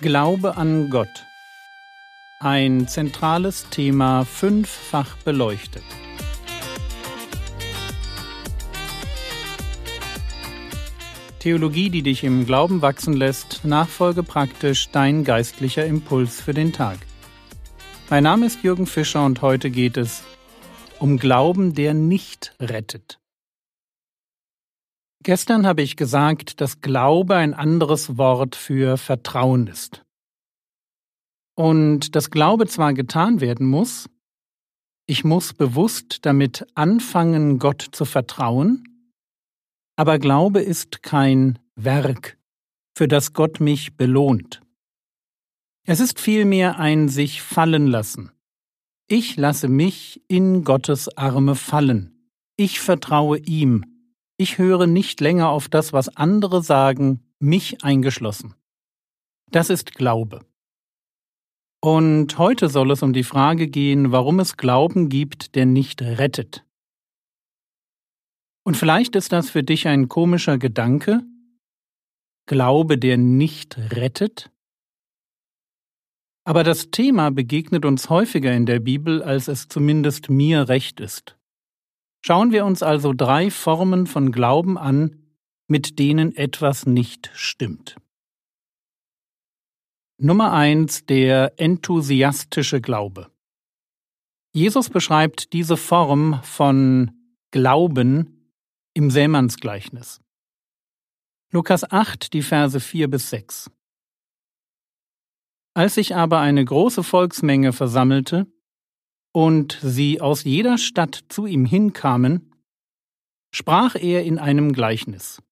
Glaube an Gott. Ein zentrales Thema fünffach beleuchtet. Theologie, die dich im Glauben wachsen lässt, nachfolge praktisch dein geistlicher Impuls für den Tag. Mein Name ist Jürgen Fischer und heute geht es um Glauben, der nicht rettet. Gestern habe ich gesagt, dass Glaube ein anderes Wort für Vertrauen ist. Und dass Glaube zwar getan werden muss, ich muss bewusst damit anfangen, Gott zu vertrauen, aber Glaube ist kein Werk, für das Gott mich belohnt. Es ist vielmehr ein sich fallen lassen. Ich lasse mich in Gottes Arme fallen. Ich vertraue ihm ich höre nicht länger auf das, was andere sagen, mich eingeschlossen. Das ist Glaube. Und heute soll es um die Frage gehen, warum es Glauben gibt, der nicht rettet. Und vielleicht ist das für dich ein komischer Gedanke, Glaube, der nicht rettet? Aber das Thema begegnet uns häufiger in der Bibel, als es zumindest mir recht ist. Schauen wir uns also drei Formen von Glauben an, mit denen etwas nicht stimmt. Nummer eins der enthusiastische Glaube. Jesus beschreibt diese Form von Glauben im Sämannsgleichnis. Lukas 8, die Verse 4 bis 6. Als sich aber eine große Volksmenge versammelte, und sie aus jeder Stadt zu ihm hinkamen, sprach er in einem Gleichnis.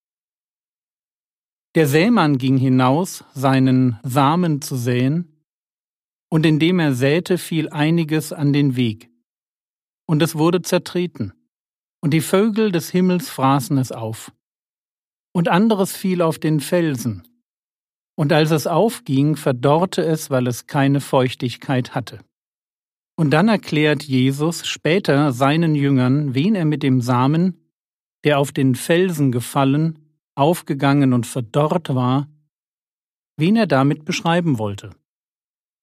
Der Sämann ging hinaus, seinen Samen zu säen, und indem er säte, fiel einiges an den Weg, und es wurde zertreten, und die Vögel des Himmels fraßen es auf, und anderes fiel auf den Felsen, und als es aufging, verdorrte es, weil es keine Feuchtigkeit hatte. Und dann erklärt Jesus später seinen Jüngern, wen er mit dem Samen, der auf den Felsen gefallen, aufgegangen und verdorrt war, wen er damit beschreiben wollte.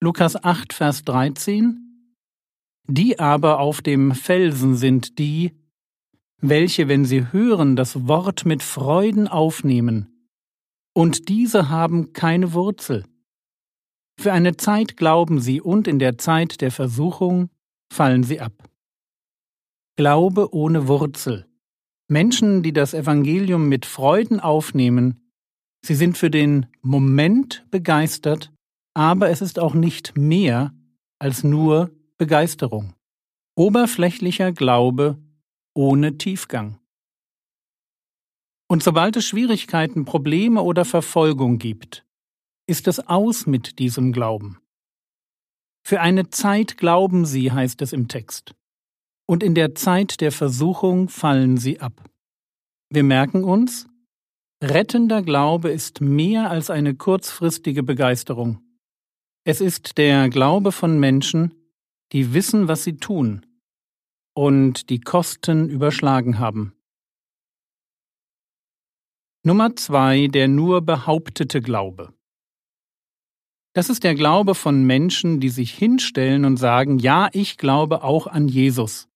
Lukas 8, Vers 13 Die aber auf dem Felsen sind die, welche, wenn sie hören, das Wort mit Freuden aufnehmen, und diese haben keine Wurzel. Für eine Zeit glauben sie und in der Zeit der Versuchung fallen sie ab. Glaube ohne Wurzel. Menschen, die das Evangelium mit Freuden aufnehmen, sie sind für den Moment begeistert, aber es ist auch nicht mehr als nur Begeisterung. Oberflächlicher Glaube ohne Tiefgang. Und sobald es Schwierigkeiten, Probleme oder Verfolgung gibt, ist es aus mit diesem Glauben. Für eine Zeit glauben sie, heißt es im Text, und in der Zeit der Versuchung fallen sie ab. Wir merken uns, rettender Glaube ist mehr als eine kurzfristige Begeisterung. Es ist der Glaube von Menschen, die wissen, was sie tun und die Kosten überschlagen haben. Nummer zwei, der nur behauptete Glaube. Das ist der Glaube von Menschen, die sich hinstellen und sagen, ja, ich glaube auch an Jesus.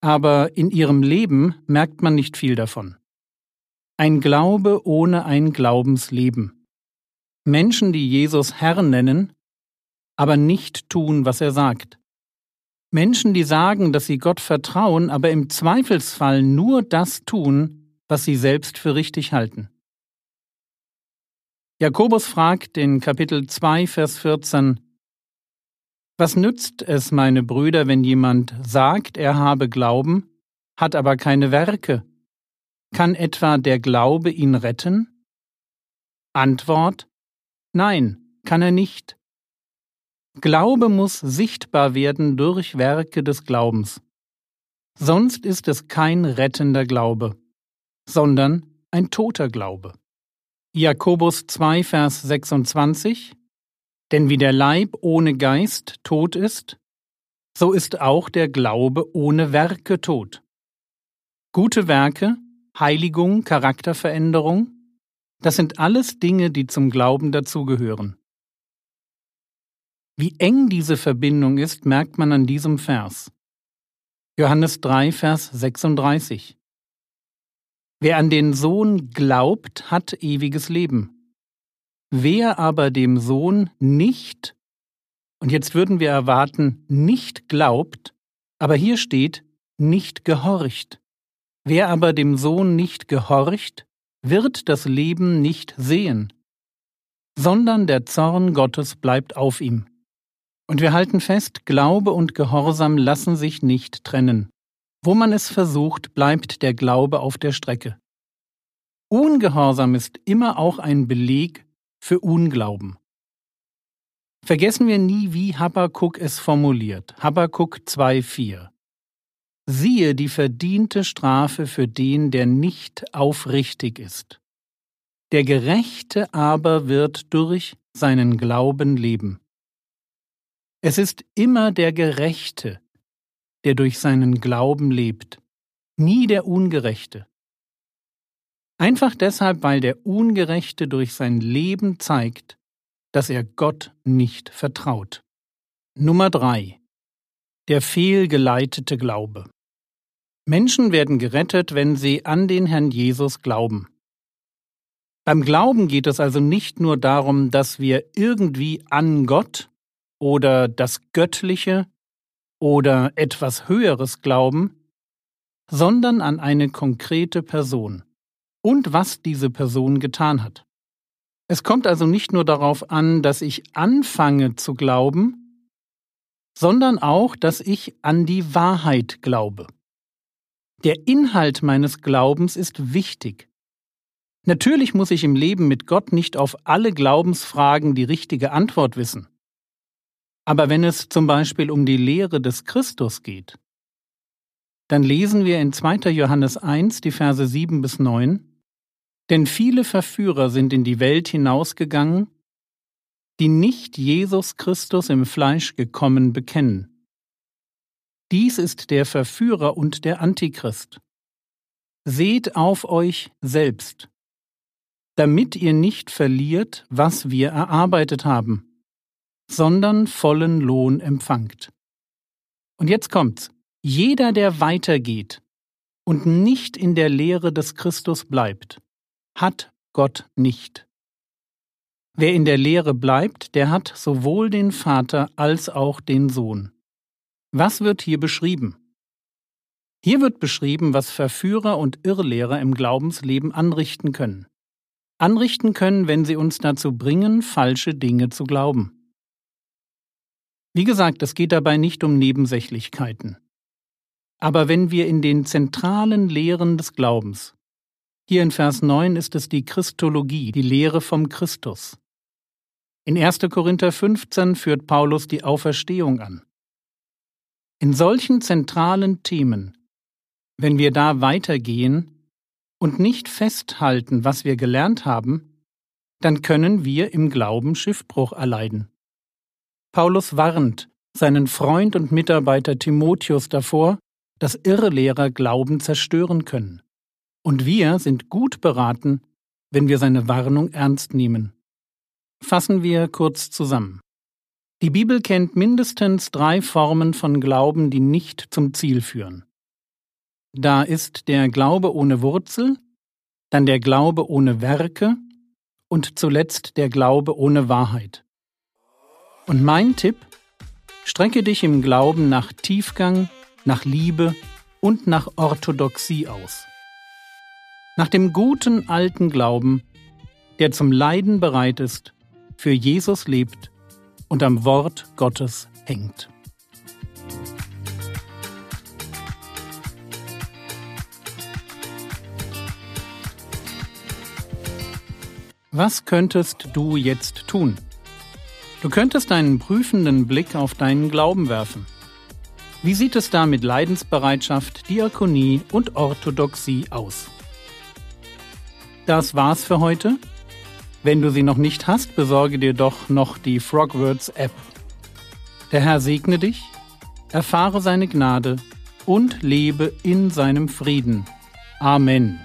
Aber in ihrem Leben merkt man nicht viel davon. Ein Glaube ohne ein Glaubensleben. Menschen, die Jesus Herr nennen, aber nicht tun, was er sagt. Menschen, die sagen, dass sie Gott vertrauen, aber im Zweifelsfall nur das tun, was sie selbst für richtig halten. Jakobus fragt in Kapitel 2, Vers 14, Was nützt es, meine Brüder, wenn jemand sagt, er habe Glauben, hat aber keine Werke? Kann etwa der Glaube ihn retten? Antwort Nein, kann er nicht. Glaube muss sichtbar werden durch Werke des Glaubens. Sonst ist es kein rettender Glaube, sondern ein toter Glaube. Jakobus 2, Vers 26 Denn wie der Leib ohne Geist tot ist, so ist auch der Glaube ohne Werke tot. Gute Werke, Heiligung, Charakterveränderung, das sind alles Dinge, die zum Glauben dazugehören. Wie eng diese Verbindung ist, merkt man an diesem Vers. Johannes 3, Vers 36. Wer an den Sohn glaubt, hat ewiges Leben. Wer aber dem Sohn nicht, und jetzt würden wir erwarten, nicht glaubt, aber hier steht, nicht gehorcht. Wer aber dem Sohn nicht gehorcht, wird das Leben nicht sehen, sondern der Zorn Gottes bleibt auf ihm. Und wir halten fest, Glaube und Gehorsam lassen sich nicht trennen. Wo man es versucht, bleibt der Glaube auf der Strecke. Ungehorsam ist immer auch ein Beleg für Unglauben. Vergessen wir nie, wie Habakkuk es formuliert. Habakkuk 2,4 Siehe die verdiente Strafe für den, der nicht aufrichtig ist. Der Gerechte aber wird durch seinen Glauben leben. Es ist immer der Gerechte, der durch seinen Glauben lebt, nie der Ungerechte. Einfach deshalb, weil der Ungerechte durch sein Leben zeigt, dass er Gott nicht vertraut. Nummer drei: Der fehlgeleitete Glaube. Menschen werden gerettet, wenn sie an den Herrn Jesus glauben. Beim Glauben geht es also nicht nur darum, dass wir irgendwie an Gott oder das Göttliche oder etwas Höheres glauben, sondern an eine konkrete Person und was diese Person getan hat. Es kommt also nicht nur darauf an, dass ich anfange zu glauben, sondern auch, dass ich an die Wahrheit glaube. Der Inhalt meines Glaubens ist wichtig. Natürlich muss ich im Leben mit Gott nicht auf alle Glaubensfragen die richtige Antwort wissen. Aber wenn es zum Beispiel um die Lehre des Christus geht, dann lesen wir in 2. Johannes 1 die Verse 7 bis 9, denn viele Verführer sind in die Welt hinausgegangen, die nicht Jesus Christus im Fleisch gekommen bekennen. Dies ist der Verführer und der Antichrist. Seht auf euch selbst, damit ihr nicht verliert, was wir erarbeitet haben, sondern vollen Lohn empfangt. Und jetzt kommt's. Jeder, der weitergeht und nicht in der Lehre des Christus bleibt, hat Gott nicht. Wer in der Lehre bleibt, der hat sowohl den Vater als auch den Sohn. Was wird hier beschrieben? Hier wird beschrieben, was Verführer und Irrlehrer im Glaubensleben anrichten können anrichten können, wenn sie uns dazu bringen, falsche Dinge zu glauben. Wie gesagt, es geht dabei nicht um Nebensächlichkeiten. Aber wenn wir in den zentralen Lehren des Glaubens, hier in Vers 9 ist es die Christologie, die Lehre vom Christus. In 1. Korinther 15 führt Paulus die Auferstehung an. In solchen zentralen Themen, wenn wir da weitergehen, und nicht festhalten, was wir gelernt haben, dann können wir im Glauben Schiffbruch erleiden. Paulus warnt seinen Freund und Mitarbeiter Timotheus davor, dass Irrlehrer Glauben zerstören können. Und wir sind gut beraten, wenn wir seine Warnung ernst nehmen. Fassen wir kurz zusammen. Die Bibel kennt mindestens drei Formen von Glauben, die nicht zum Ziel führen. Da ist der Glaube ohne Wurzel, dann der Glaube ohne Werke und zuletzt der Glaube ohne Wahrheit. Und mein Tipp, strecke dich im Glauben nach Tiefgang, nach Liebe und nach Orthodoxie aus. Nach dem guten alten Glauben, der zum Leiden bereit ist, für Jesus lebt und am Wort Gottes hängt. Was könntest du jetzt tun? Du könntest einen prüfenden Blick auf deinen Glauben werfen. Wie sieht es da mit Leidensbereitschaft, Diakonie und Orthodoxie aus? Das war's für heute. Wenn du sie noch nicht hast, besorge dir doch noch die Frogwords App. Der Herr segne dich, erfahre seine Gnade und lebe in seinem Frieden. Amen.